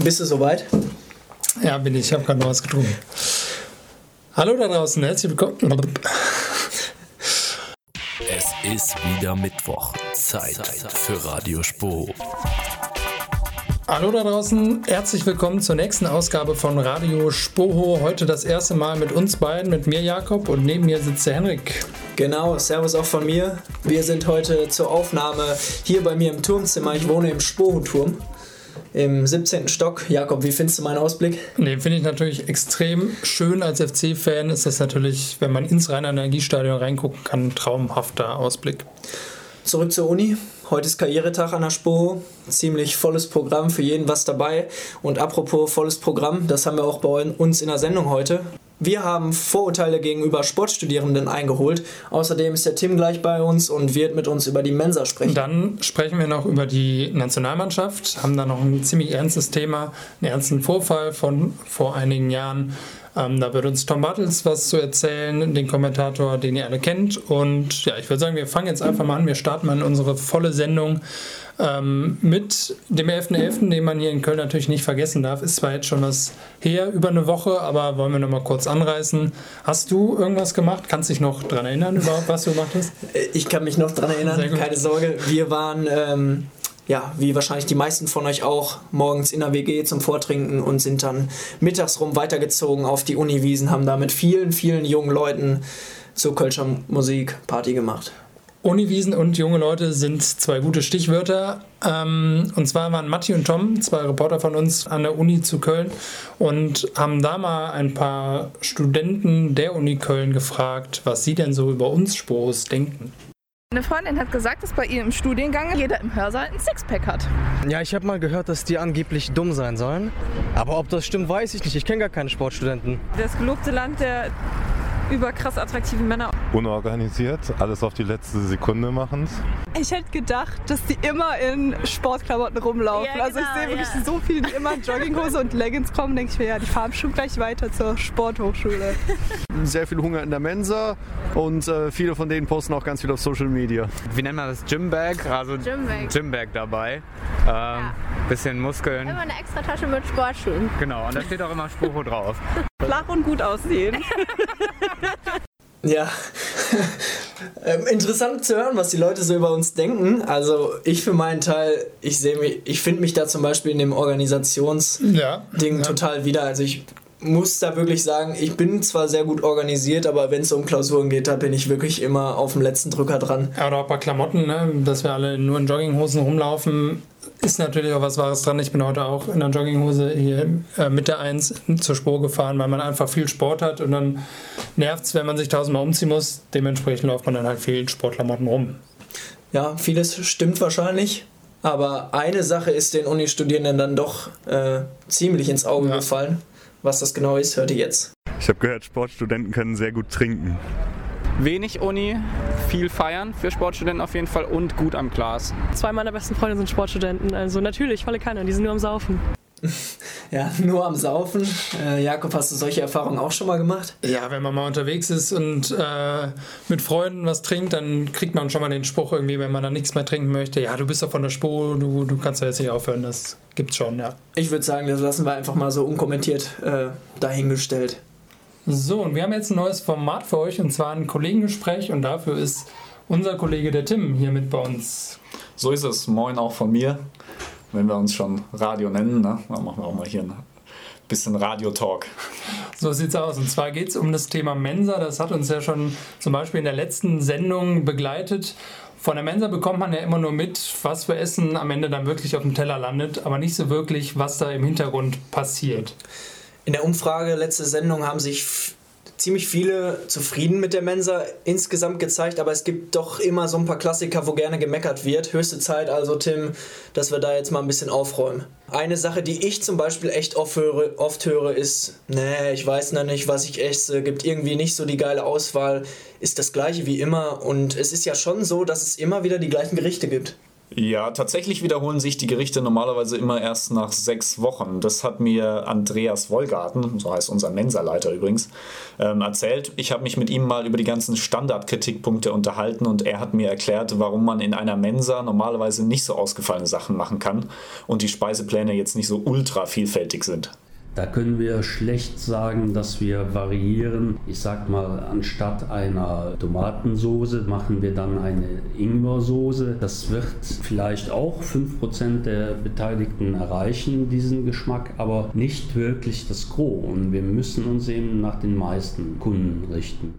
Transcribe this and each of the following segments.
Bist du soweit? Ja, bin ich. Ich habe gerade noch was getrunken. Hallo da draußen, herzlich willkommen. Es ist wieder Mittwoch. Zeit für Radio Spo. Hallo da draußen, herzlich willkommen zur nächsten Ausgabe von Radio Spoho. Heute das erste Mal mit uns beiden, mit mir Jakob und neben mir sitzt der Henrik. Genau, Servus auch von mir. Wir sind heute zur Aufnahme hier bei mir im Turmzimmer. Ich wohne im Spoho-Turm im 17. Stock. Jakob, wie findest du meinen Ausblick? Nee, finde ich natürlich extrem schön. Als FC-Fan ist das natürlich, wenn man ins Rhein-Energiestadion reingucken kann, ein traumhafter Ausblick. Zurück zur Uni. Heute ist Karrieretag an der Spo. Ziemlich volles Programm, für jeden was dabei. Und apropos volles Programm, das haben wir auch bei uns in der Sendung heute. Wir haben Vorurteile gegenüber Sportstudierenden eingeholt. Außerdem ist der Tim gleich bei uns und wird mit uns über die Mensa sprechen. Dann sprechen wir noch über die Nationalmannschaft, haben da noch ein ziemlich ernstes Thema, einen ernsten Vorfall von vor einigen Jahren. Ähm, da wird uns Tom Bartels was zu erzählen, den Kommentator, den ihr alle kennt. Und ja, ich würde sagen, wir fangen jetzt einfach mal an. Wir starten mal in unsere volle Sendung ähm, mit dem 11.11., .11., den man hier in Köln natürlich nicht vergessen darf. Ist zwar jetzt schon was her, über eine Woche, aber wollen wir nochmal kurz anreißen. Hast du irgendwas gemacht? Kannst du dich noch daran erinnern, überhaupt, was du gemacht hast? Ich kann mich noch daran erinnern, keine Sorge. Wir waren... Ähm ja, wie wahrscheinlich die meisten von euch auch, morgens in der WG zum Vortrinken und sind dann mittags rum weitergezogen auf die Uniwiesen, haben da mit vielen, vielen jungen Leuten zur Kölscher Musik Party gemacht. Uniwiesen und junge Leute sind zwei gute Stichwörter. Ähm, und zwar waren Matti und Tom, zwei Reporter von uns an der Uni zu Köln und haben da mal ein paar Studenten der Uni Köln gefragt, was sie denn so über uns Sporos denken. Eine Freundin hat gesagt, dass bei ihr im Studiengang jeder im Hörsaal ein Sixpack hat. Ja, ich habe mal gehört, dass die angeblich dumm sein sollen. Aber ob das stimmt, weiß ich nicht. Ich kenne gar keine Sportstudenten. Das gelobte Land der überkrass attraktiven Männer. Unorganisiert, alles auf die letzte Sekunde machen. Ich hätte gedacht, dass die immer in Sportklamotten rumlaufen. Ja, genau, also ich genau, sehe wirklich ja. so viele, die immer in Jogginghose und Leggings kommen, denke ich mir, ja, die fahren schon gleich weiter zur Sporthochschule. Sehr viel Hunger in der Mensa und äh, viele von denen posten auch ganz viel auf Social Media. Wie nennt man das? Gymbag? Also Gymbag, Gymbag dabei. Ähm, ja. Bisschen Muskeln. Immer eine extra Tasche mit Sportschuhen. Genau, und da steht auch immer Spruch drauf. Flach und gut aussehen. Ja, ähm, interessant zu hören, was die Leute so über uns denken. Also ich für meinen Teil, ich sehe mich, ich finde mich da zum Beispiel in dem Organisationsding ja, ja. total wieder. Also ich muss da wirklich sagen, ich bin zwar sehr gut organisiert, aber wenn es um Klausuren geht, da bin ich wirklich immer auf dem letzten Drücker dran. Ja, oder auch bei Klamotten, ne? dass wir alle nur in Jogginghosen rumlaufen, ist natürlich auch was Wahres dran. Ich bin heute auch in der Jogginghose hier äh, mit der 1 zur Spur gefahren, weil man einfach viel Sport hat und dann nervt es, wenn man sich tausendmal umziehen muss. Dementsprechend läuft man dann halt viel Sportklamotten rum. Ja, vieles stimmt wahrscheinlich. Aber eine Sache ist den Uni-Studierenden dann doch äh, ziemlich ins Auge ja. gefallen. Was das genau ist, hört ihr jetzt. Ich habe gehört, Sportstudenten können sehr gut trinken. Wenig Uni, viel feiern für Sportstudenten auf jeden Fall und gut am Glas. Zwei meiner besten Freunde sind Sportstudenten, also natürlich, falle keiner, die sind nur am Saufen. Ja, nur am Saufen. Äh, Jakob, hast du solche Erfahrungen auch schon mal gemacht? Ja, wenn man mal unterwegs ist und äh, mit Freunden was trinkt, dann kriegt man schon mal den Spruch irgendwie, wenn man dann nichts mehr trinken möchte, ja, du bist doch von der Spur, du, du kannst ja jetzt nicht aufhören, das gibt's schon, ja. Ich würde sagen, das lassen wir einfach mal so unkommentiert äh, dahingestellt. So, und wir haben jetzt ein neues Format für euch und zwar ein Kollegengespräch und dafür ist unser Kollege der Tim hier mit bei uns. So ist es. Moin auch von mir wenn wir uns schon Radio nennen, ne? dann machen wir auch mal hier ein bisschen Radio-Talk. So sieht's aus. Und zwar geht es um das Thema Mensa. Das hat uns ja schon zum Beispiel in der letzten Sendung begleitet. Von der Mensa bekommt man ja immer nur mit, was für Essen am Ende dann wirklich auf dem Teller landet, aber nicht so wirklich, was da im Hintergrund passiert. In der Umfrage letzte Sendung haben sich ziemlich viele zufrieden mit der Mensa insgesamt gezeigt, aber es gibt doch immer so ein paar Klassiker, wo gerne gemeckert wird. Höchste Zeit also, Tim, dass wir da jetzt mal ein bisschen aufräumen. Eine Sache, die ich zum Beispiel echt oft höre, oft höre ist, nee, ich weiß noch nicht, was ich esse, gibt irgendwie nicht so die geile Auswahl, ist das gleiche wie immer und es ist ja schon so, dass es immer wieder die gleichen Gerichte gibt. Ja, tatsächlich wiederholen sich die Gerichte normalerweise immer erst nach sechs Wochen. Das hat mir Andreas Wollgarten, so heißt unser Mensaleiter übrigens, ähm, erzählt. Ich habe mich mit ihm mal über die ganzen Standardkritikpunkte unterhalten und er hat mir erklärt, warum man in einer Mensa normalerweise nicht so ausgefallene Sachen machen kann und die Speisepläne jetzt nicht so ultra vielfältig sind. Da können wir schlecht sagen, dass wir variieren. Ich sag mal, anstatt einer Tomatensoße machen wir dann eine Ingwersoße. Das wird vielleicht auch 5% der Beteiligten erreichen, diesen Geschmack, aber nicht wirklich das Gros. Und wir müssen uns eben nach den meisten Kunden richten.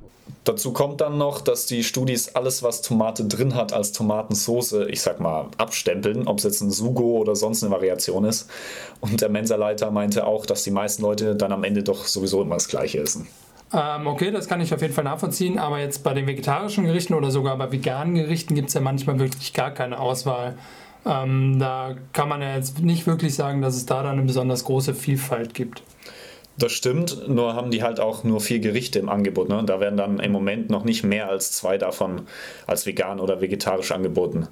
Dazu kommt dann noch, dass die Studis alles, was Tomate drin hat, als Tomatensauce, ich sag mal, abstempeln, ob es jetzt ein Sugo oder sonst eine Variation ist. Und der Mensa-Leiter meinte auch, dass die meisten Leute dann am Ende doch sowieso immer das Gleiche essen. Ähm, okay, das kann ich auf jeden Fall nachvollziehen, aber jetzt bei den vegetarischen Gerichten oder sogar bei veganen Gerichten gibt es ja manchmal wirklich gar keine Auswahl. Ähm, da kann man ja jetzt nicht wirklich sagen, dass es da dann eine besonders große Vielfalt gibt. Das stimmt, nur haben die halt auch nur vier Gerichte im Angebot. Ne? Da werden dann im Moment noch nicht mehr als zwei davon als vegan oder vegetarisch angeboten.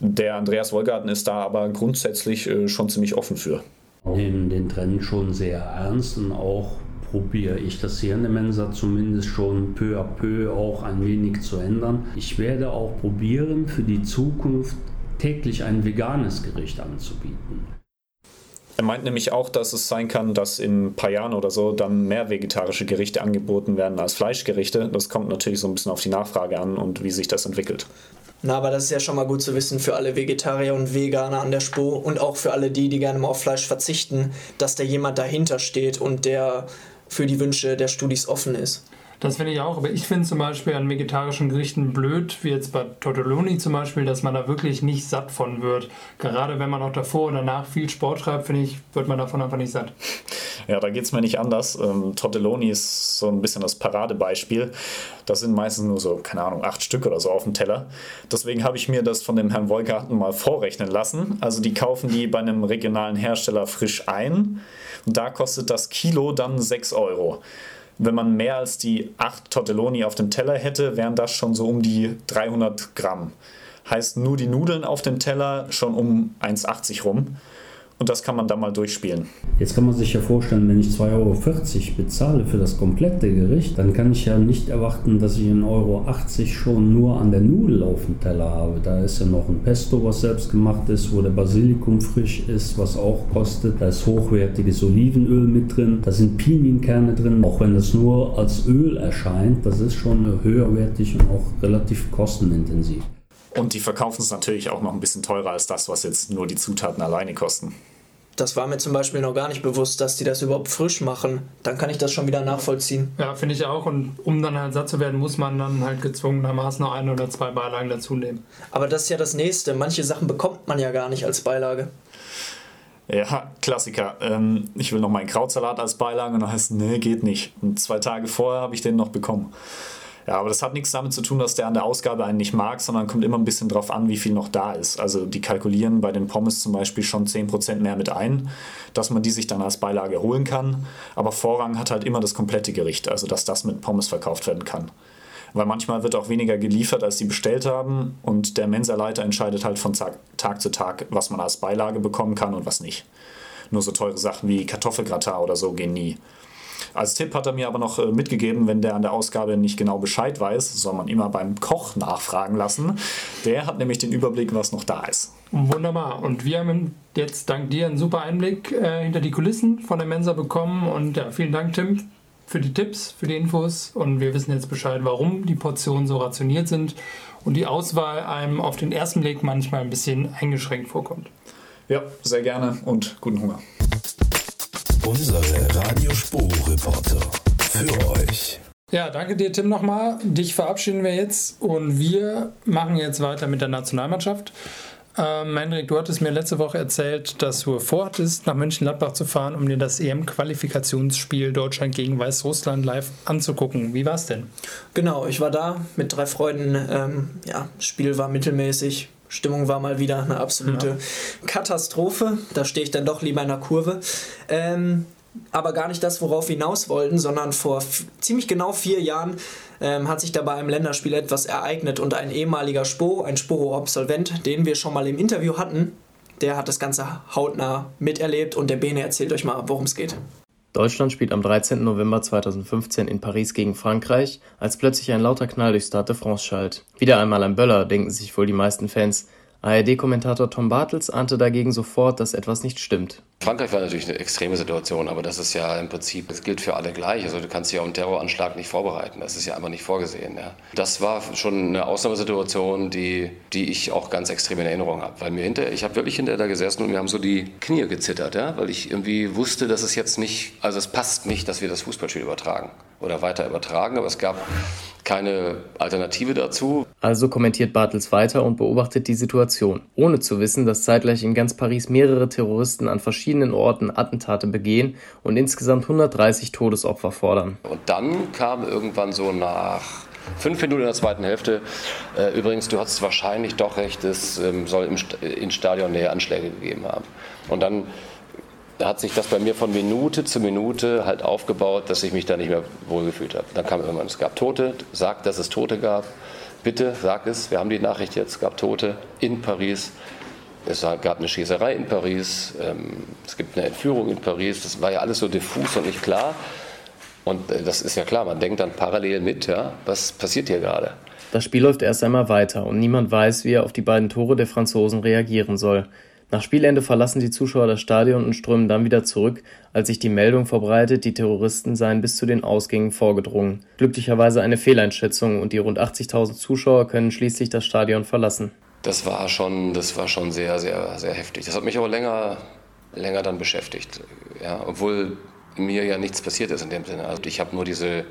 Der Andreas Wollgarten ist da aber grundsätzlich äh, schon ziemlich offen für. Nehmen den Trend schon sehr ernst und auch probiere ich das hier in der Mensa zumindest schon peu à peu auch ein wenig zu ändern. Ich werde auch probieren, für die Zukunft täglich ein veganes Gericht anzubieten. Er meint nämlich auch, dass es sein kann, dass in ein paar Jahren oder so dann mehr vegetarische Gerichte angeboten werden als Fleischgerichte. Das kommt natürlich so ein bisschen auf die Nachfrage an und wie sich das entwickelt. Na, aber das ist ja schon mal gut zu wissen für alle Vegetarier und Veganer an der Spur und auch für alle die, die gerne mal auf Fleisch verzichten, dass da jemand dahinter steht und der für die Wünsche der Studis offen ist. Das finde ich auch, aber ich finde zum Beispiel an vegetarischen Gerichten blöd, wie jetzt bei Tortelloni zum Beispiel, dass man da wirklich nicht satt von wird. Gerade wenn man auch davor und danach viel Sport treibt, finde ich, wird man davon einfach nicht satt. Ja, da geht es mir nicht anders. Ähm, Tortelloni ist so ein bisschen das Paradebeispiel. Das sind meistens nur so, keine Ahnung, acht Stück oder so auf dem Teller. Deswegen habe ich mir das von dem Herrn Wolgarten mal vorrechnen lassen. Also die kaufen die bei einem regionalen Hersteller frisch ein. Und da kostet das Kilo dann 6 Euro wenn man mehr als die 8 Tortelloni auf dem Teller hätte, wären das schon so um die 300 Gramm. Heißt nur die Nudeln auf dem Teller schon um 1,80 rum. Und das kann man dann mal durchspielen. Jetzt kann man sich ja vorstellen, wenn ich 2,40 Euro bezahle für das komplette Gericht, dann kann ich ja nicht erwarten, dass ich 1,80 Euro schon nur an der Nudel auf dem Teller habe. Da ist ja noch ein Pesto, was selbst gemacht ist, wo der Basilikum frisch ist, was auch kostet. Da ist hochwertiges Olivenöl mit drin. Da sind Pinienkerne drin. Auch wenn es nur als Öl erscheint, das ist schon höherwertig und auch relativ kostenintensiv. Und die verkaufen es natürlich auch noch ein bisschen teurer als das, was jetzt nur die Zutaten alleine kosten. Das war mir zum Beispiel noch gar nicht bewusst, dass die das überhaupt frisch machen. Dann kann ich das schon wieder nachvollziehen. Ja, finde ich auch. Und um dann halt satt zu werden, muss man dann halt gezwungenermaßen noch ein oder zwei Beilagen dazu nehmen. Aber das ist ja das Nächste. Manche Sachen bekommt man ja gar nicht als Beilage. Ja, Klassiker. Ähm, ich will noch meinen Krautsalat als Beilage und dann heißt, nee, geht nicht. Und zwei Tage vorher habe ich den noch bekommen. Ja, aber das hat nichts damit zu tun, dass der an der Ausgabe einen nicht mag, sondern kommt immer ein bisschen drauf an, wie viel noch da ist. Also die kalkulieren bei den Pommes zum Beispiel schon 10% mehr mit ein, dass man die sich dann als Beilage holen kann. Aber Vorrang hat halt immer das komplette Gericht, also dass das mit Pommes verkauft werden kann. Weil manchmal wird auch weniger geliefert, als sie bestellt haben und der Mensa-Leiter entscheidet halt von Tag zu Tag, was man als Beilage bekommen kann und was nicht. Nur so teure Sachen wie Kartoffelgratin oder so gehen nie. Als Tipp hat er mir aber noch äh, mitgegeben, wenn der an der Ausgabe nicht genau Bescheid weiß, soll man immer beim Koch nachfragen lassen. Der hat nämlich den Überblick, was noch da ist. Wunderbar. Und wir haben jetzt dank dir einen super Einblick äh, hinter die Kulissen von der Mensa bekommen. Und ja, vielen Dank, Tim, für die Tipps, für die Infos. Und wir wissen jetzt Bescheid, warum die Portionen so rationiert sind und die Auswahl einem auf den ersten Blick manchmal ein bisschen eingeschränkt vorkommt. Ja, sehr gerne und guten Hunger. Unsere Radiospur-Reporter für euch. Ja, danke dir, Tim, nochmal. Dich verabschieden wir jetzt und wir machen jetzt weiter mit der Nationalmannschaft. Ähm, Hendrik, du hattest mir letzte Woche erzählt, dass du vorhattest, nach Mönchengladbach zu fahren, um dir das EM-Qualifikationsspiel Deutschland gegen Weißrussland live anzugucken. Wie war es denn? Genau, ich war da mit drei Freunden. Ähm, ja, das Spiel war mittelmäßig. Stimmung war mal wieder eine absolute ja. Katastrophe. Da stehe ich dann doch lieber in der Kurve. Ähm, aber gar nicht das, worauf wir hinaus wollten, sondern vor ziemlich genau vier Jahren ähm, hat sich da bei einem Länderspiel etwas ereignet und ein ehemaliger Spo, ein Sporo-Absolvent, den wir schon mal im Interview hatten, der hat das Ganze hautnah miterlebt und der Bene erzählt euch mal, worum es geht. Deutschland spielt am 13. November 2015 in Paris gegen Frankreich, als plötzlich ein lauter Knall durch Stade de France schallt. Wieder einmal ein Böller, denken sich wohl die meisten Fans. ARD-Kommentator Tom Bartels ahnte dagegen sofort, dass etwas nicht stimmt. Frankreich war natürlich eine extreme Situation, aber das ist ja im Prinzip, das gilt für alle gleich. Also du kannst dich auf einen Terroranschlag nicht vorbereiten. Das ist ja einfach nicht vorgesehen. Ja. Das war schon eine Ausnahmesituation, die, die ich auch ganz extrem in Erinnerung habe. Weil mir hinter, ich habe wirklich hinter da gesessen und mir haben so die Knie gezittert, ja, weil ich irgendwie wusste, dass es jetzt nicht, also es passt nicht, dass wir das Fußballspiel übertragen oder weiter übertragen. Aber es gab keine Alternative dazu. Also kommentiert Bartels weiter und beobachtet die Situation, ohne zu wissen, dass zeitgleich in ganz Paris mehrere Terroristen an verschiedenen Orten Attentate begehen und insgesamt 130 Todesopfer fordern. Und dann kam irgendwann so nach fünf Minuten in der zweiten Hälfte. Äh, übrigens, du hast wahrscheinlich doch recht, es ähm, soll im in Stadionnähe Anschläge gegeben haben. Und dann da hat sich das bei mir von Minute zu Minute halt aufgebaut, dass ich mich da nicht mehr wohlgefühlt habe. Dann kam irgendwann, es gab Tote, sagt, dass es Tote gab. Bitte, sag es, wir haben die Nachricht jetzt, es gab Tote in Paris. Es gab eine Schießerei in Paris, ähm, es gibt eine Entführung in Paris. Das war ja alles so diffus und nicht klar. Und äh, das ist ja klar, man denkt dann parallel mit, ja, was passiert hier gerade? Das Spiel läuft erst einmal weiter und niemand weiß, wie er auf die beiden Tore der Franzosen reagieren soll. Nach Spielende verlassen die Zuschauer das Stadion und strömen dann wieder zurück, als sich die Meldung verbreitet, die Terroristen seien bis zu den Ausgängen vorgedrungen. Glücklicherweise eine Fehleinschätzung und die rund 80.000 Zuschauer können schließlich das Stadion verlassen. Das war schon, das war schon sehr, sehr, sehr heftig. Das hat mich aber länger, länger dann beschäftigt. Ja, obwohl mir ja nichts passiert ist in dem Sinne. Also ich habe nur diese,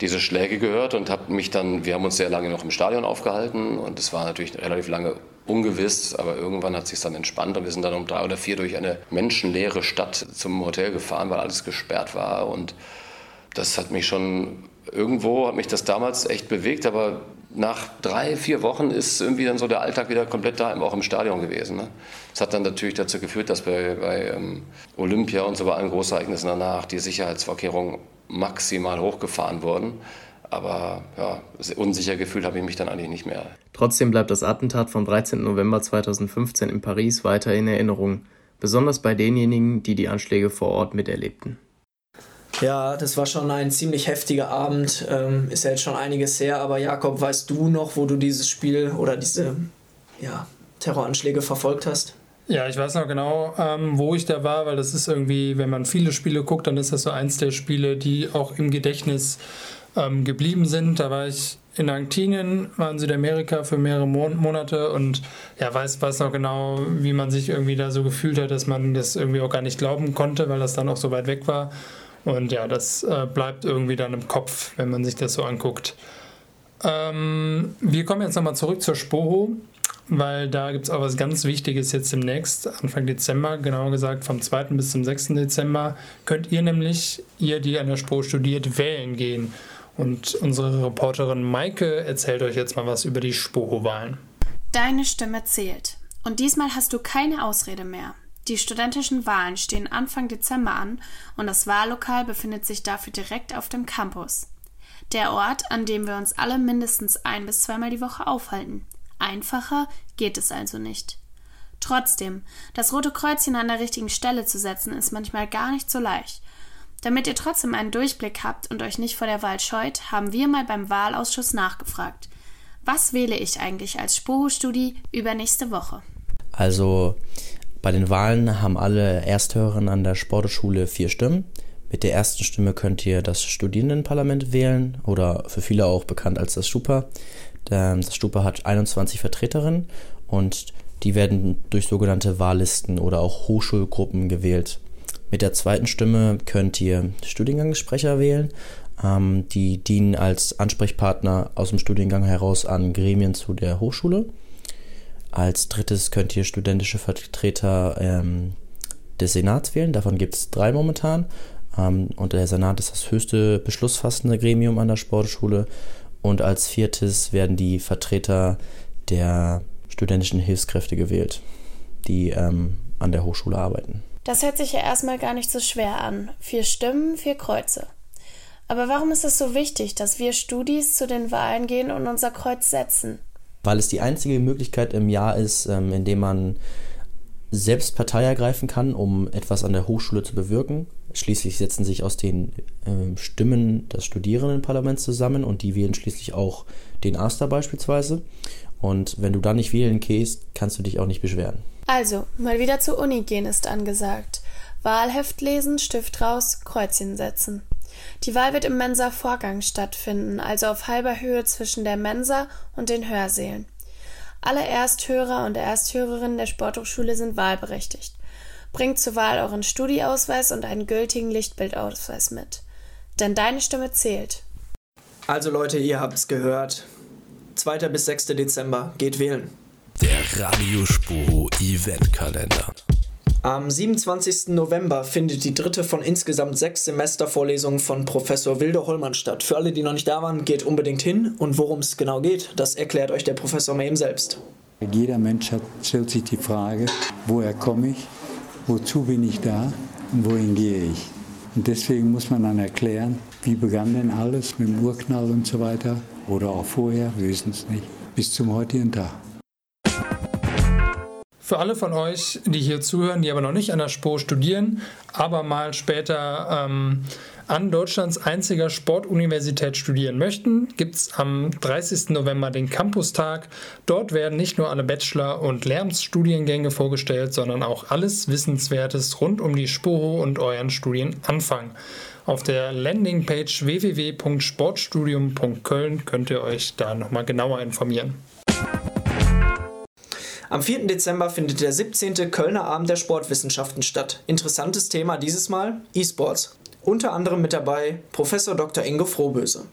diese Schläge gehört und habe mich dann, wir haben uns sehr lange noch im Stadion aufgehalten und es war natürlich relativ lange ungewiss, aber irgendwann hat sich dann entspannt und wir sind dann um drei oder vier durch eine menschenleere Stadt zum Hotel gefahren, weil alles gesperrt war und das hat mich schon irgendwo hat mich das damals echt bewegt, aber nach drei, vier Wochen ist irgendwie dann so der Alltag wieder komplett da, auch im Stadion gewesen. Ne? Das hat dann natürlich dazu geführt, dass bei, bei ähm, Olympia und so bei allen Großereignissen danach die Sicherheitsvorkehrungen maximal hochgefahren wurden. Aber ja, unsicher gefühlt habe ich mich dann eigentlich nicht mehr. Trotzdem bleibt das Attentat vom 13. November 2015 in Paris weiter in Erinnerung, besonders bei denjenigen, die die Anschläge vor Ort miterlebten. Ja, das war schon ein ziemlich heftiger Abend. Ähm, ist ja jetzt schon einiges her, aber Jakob, weißt du noch, wo du dieses Spiel oder diese ja, Terroranschläge verfolgt hast? Ja, ich weiß noch genau, ähm, wo ich da war, weil das ist irgendwie, wenn man viele Spiele guckt, dann ist das so eins der Spiele, die auch im Gedächtnis ähm, geblieben sind. Da war ich in Argentinien, war in Südamerika für mehrere Mon Monate und ja, weiß, weiß noch genau, wie man sich irgendwie da so gefühlt hat, dass man das irgendwie auch gar nicht glauben konnte, weil das dann auch so weit weg war. Und ja, das äh, bleibt irgendwie dann im Kopf, wenn man sich das so anguckt. Ähm, wir kommen jetzt nochmal zurück zur Spoho, weil da gibt es auch was ganz Wichtiges jetzt demnächst, Anfang Dezember, genauer gesagt vom 2. bis zum 6. Dezember, könnt ihr nämlich, ihr, die an der Spoho studiert, wählen gehen. Und unsere Reporterin Maike erzählt euch jetzt mal was über die Spoho-Wahlen. Deine Stimme zählt. Und diesmal hast du keine Ausrede mehr. Die studentischen Wahlen stehen Anfang Dezember an und das Wahllokal befindet sich dafür direkt auf dem Campus. Der Ort, an dem wir uns alle mindestens ein bis zweimal die Woche aufhalten. Einfacher geht es also nicht. Trotzdem, das rote Kreuzchen an der richtigen Stelle zu setzen, ist manchmal gar nicht so leicht. Damit ihr trotzdem einen Durchblick habt und euch nicht vor der Wahl scheut, haben wir mal beim Wahlausschuss nachgefragt. Was wähle ich eigentlich als Spoho-Studi übernächste Woche? Also bei den Wahlen haben alle Ersthörerinnen an der Sportschule vier Stimmen. Mit der ersten Stimme könnt ihr das Studierendenparlament wählen oder für viele auch bekannt als das Stupa. Das Stupa hat 21 Vertreterinnen und die werden durch sogenannte Wahllisten oder auch Hochschulgruppen gewählt. Mit der zweiten Stimme könnt ihr Studiengangssprecher wählen. Ähm, die dienen als Ansprechpartner aus dem Studiengang heraus an Gremien zu der Hochschule. Als drittes könnt ihr studentische Vertreter ähm, des Senats wählen. Davon gibt es drei momentan. Ähm, und der Senat ist das höchste beschlussfassende Gremium an der Sportschule. Und als viertes werden die Vertreter der studentischen Hilfskräfte gewählt, die ähm, an der Hochschule arbeiten. Das hört sich ja erstmal gar nicht so schwer an. Vier Stimmen, vier Kreuze. Aber warum ist es so wichtig, dass wir Studis zu den Wahlen gehen und unser Kreuz setzen? Weil es die einzige Möglichkeit im Jahr ist, ähm, in dem man selbst Partei ergreifen kann, um etwas an der Hochschule zu bewirken. Schließlich setzen sich aus den äh, Stimmen des Studierendenparlaments zusammen und die wählen schließlich auch den Aster beispielsweise. Und wenn du dann nicht wählen gehst, kannst du dich auch nicht beschweren. Also, mal wieder zur Uni gehen ist angesagt. Wahlheft lesen, Stift raus, Kreuzchen setzen. Die Wahl wird im Mensa-Vorgang stattfinden, also auf halber Höhe zwischen der Mensa und den Hörsälen. Alle Ersthörer und Ersthörerinnen der Sporthochschule sind wahlberechtigt. Bringt zur Wahl euren Studieausweis und einen gültigen Lichtbildausweis mit. Denn deine Stimme zählt. Also Leute, ihr habt's gehört. 2. bis 6. Dezember, geht wählen. Der Radiospuro Eventkalender. Am 27. November findet die dritte von insgesamt sechs Semestervorlesungen von Professor Wilde Hollmann statt. Für alle, die noch nicht da waren, geht unbedingt hin. Und worum es genau geht, das erklärt euch der Professor mal eben selbst. Jeder Mensch hat, stellt sich die Frage, woher komme ich, wozu bin ich da und wohin gehe ich. Und deswegen muss man dann erklären, wie begann denn alles mit dem Urknall und so weiter oder auch vorher, wir wissen es nicht, bis zum heutigen Tag. Für alle von euch, die hier zuhören, die aber noch nicht an der SPO studieren, aber mal später ähm, an Deutschlands einziger Sportuniversität studieren möchten, gibt es am 30. November den Campustag. Dort werden nicht nur alle Bachelor- und Lehramtsstudiengänge vorgestellt, sondern auch alles Wissenswertes rund um die SPOHO und euren Studienanfang. Auf der Landingpage www.sportstudium.köln könnt ihr euch da nochmal genauer informieren. Am 4. Dezember findet der 17. Kölner Abend der Sportwissenschaften statt. Interessantes Thema dieses Mal E-Sports. Unter anderem mit dabei Professor Dr. Ingo Frohböse.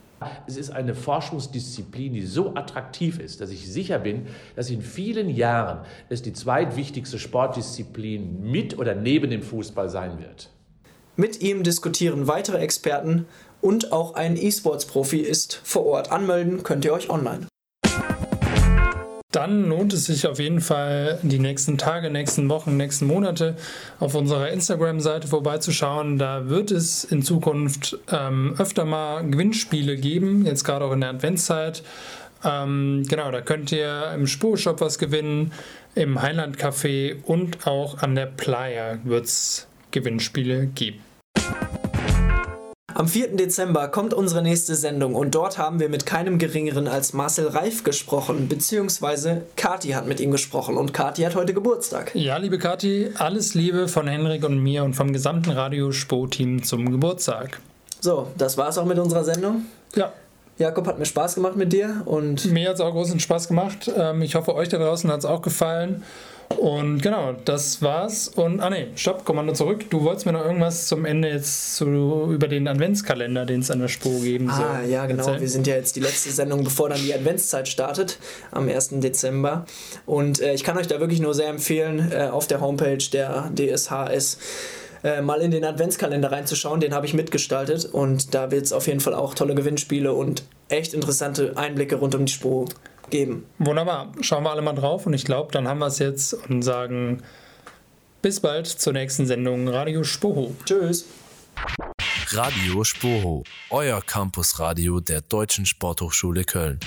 Es ist eine Forschungsdisziplin, die so attraktiv ist, dass ich sicher bin, dass in vielen Jahren es die zweitwichtigste Sportdisziplin mit oder neben dem Fußball sein wird. Mit ihm diskutieren weitere Experten und auch ein E-Sports-Profi ist vor Ort. Anmelden könnt ihr euch online dann lohnt es sich auf jeden Fall, die nächsten Tage, nächsten Wochen, nächsten Monate auf unserer Instagram-Seite vorbeizuschauen. Da wird es in Zukunft ähm, öfter mal Gewinnspiele geben, jetzt gerade auch in der Adventszeit. Ähm, genau, da könnt ihr im Spurshop was gewinnen, im Highland Café und auch an der Playa wird es Gewinnspiele geben. Am 4. Dezember kommt unsere nächste Sendung und dort haben wir mit keinem geringeren als Marcel Reif gesprochen, beziehungsweise Kati hat mit ihm gesprochen und Kati hat heute Geburtstag. Ja, liebe Kati, alles Liebe von Henrik und mir und vom gesamten Radio Spo-Team zum Geburtstag. So, das war's auch mit unserer Sendung. Ja. Jakob, hat mir Spaß gemacht mit dir und. Mir hat es auch großen Spaß gemacht. Ähm, ich hoffe, euch da draußen hat es auch gefallen. Und genau, das war's. Und, ah ne, stopp, Kommando zurück. Du wolltest mir noch irgendwas zum Ende jetzt zu, über den Adventskalender, den es an der Spur geben soll. Ah, ja, genau. Erzählen? Wir sind ja jetzt die letzte Sendung, bevor dann die Adventszeit startet, am 1. Dezember. Und äh, ich kann euch da wirklich nur sehr empfehlen, äh, auf der Homepage der DSHS äh, mal in den Adventskalender reinzuschauen. Den habe ich mitgestaltet und da wird es auf jeden Fall auch tolle Gewinnspiele und echt interessante Einblicke rund um die Spur geben. Wunderbar. Schauen wir alle mal drauf und ich glaube, dann haben wir es jetzt und sagen bis bald zur nächsten Sendung Radio Spoho. Tschüss. Radio Spoho, euer Campusradio der Deutschen Sporthochschule Köln.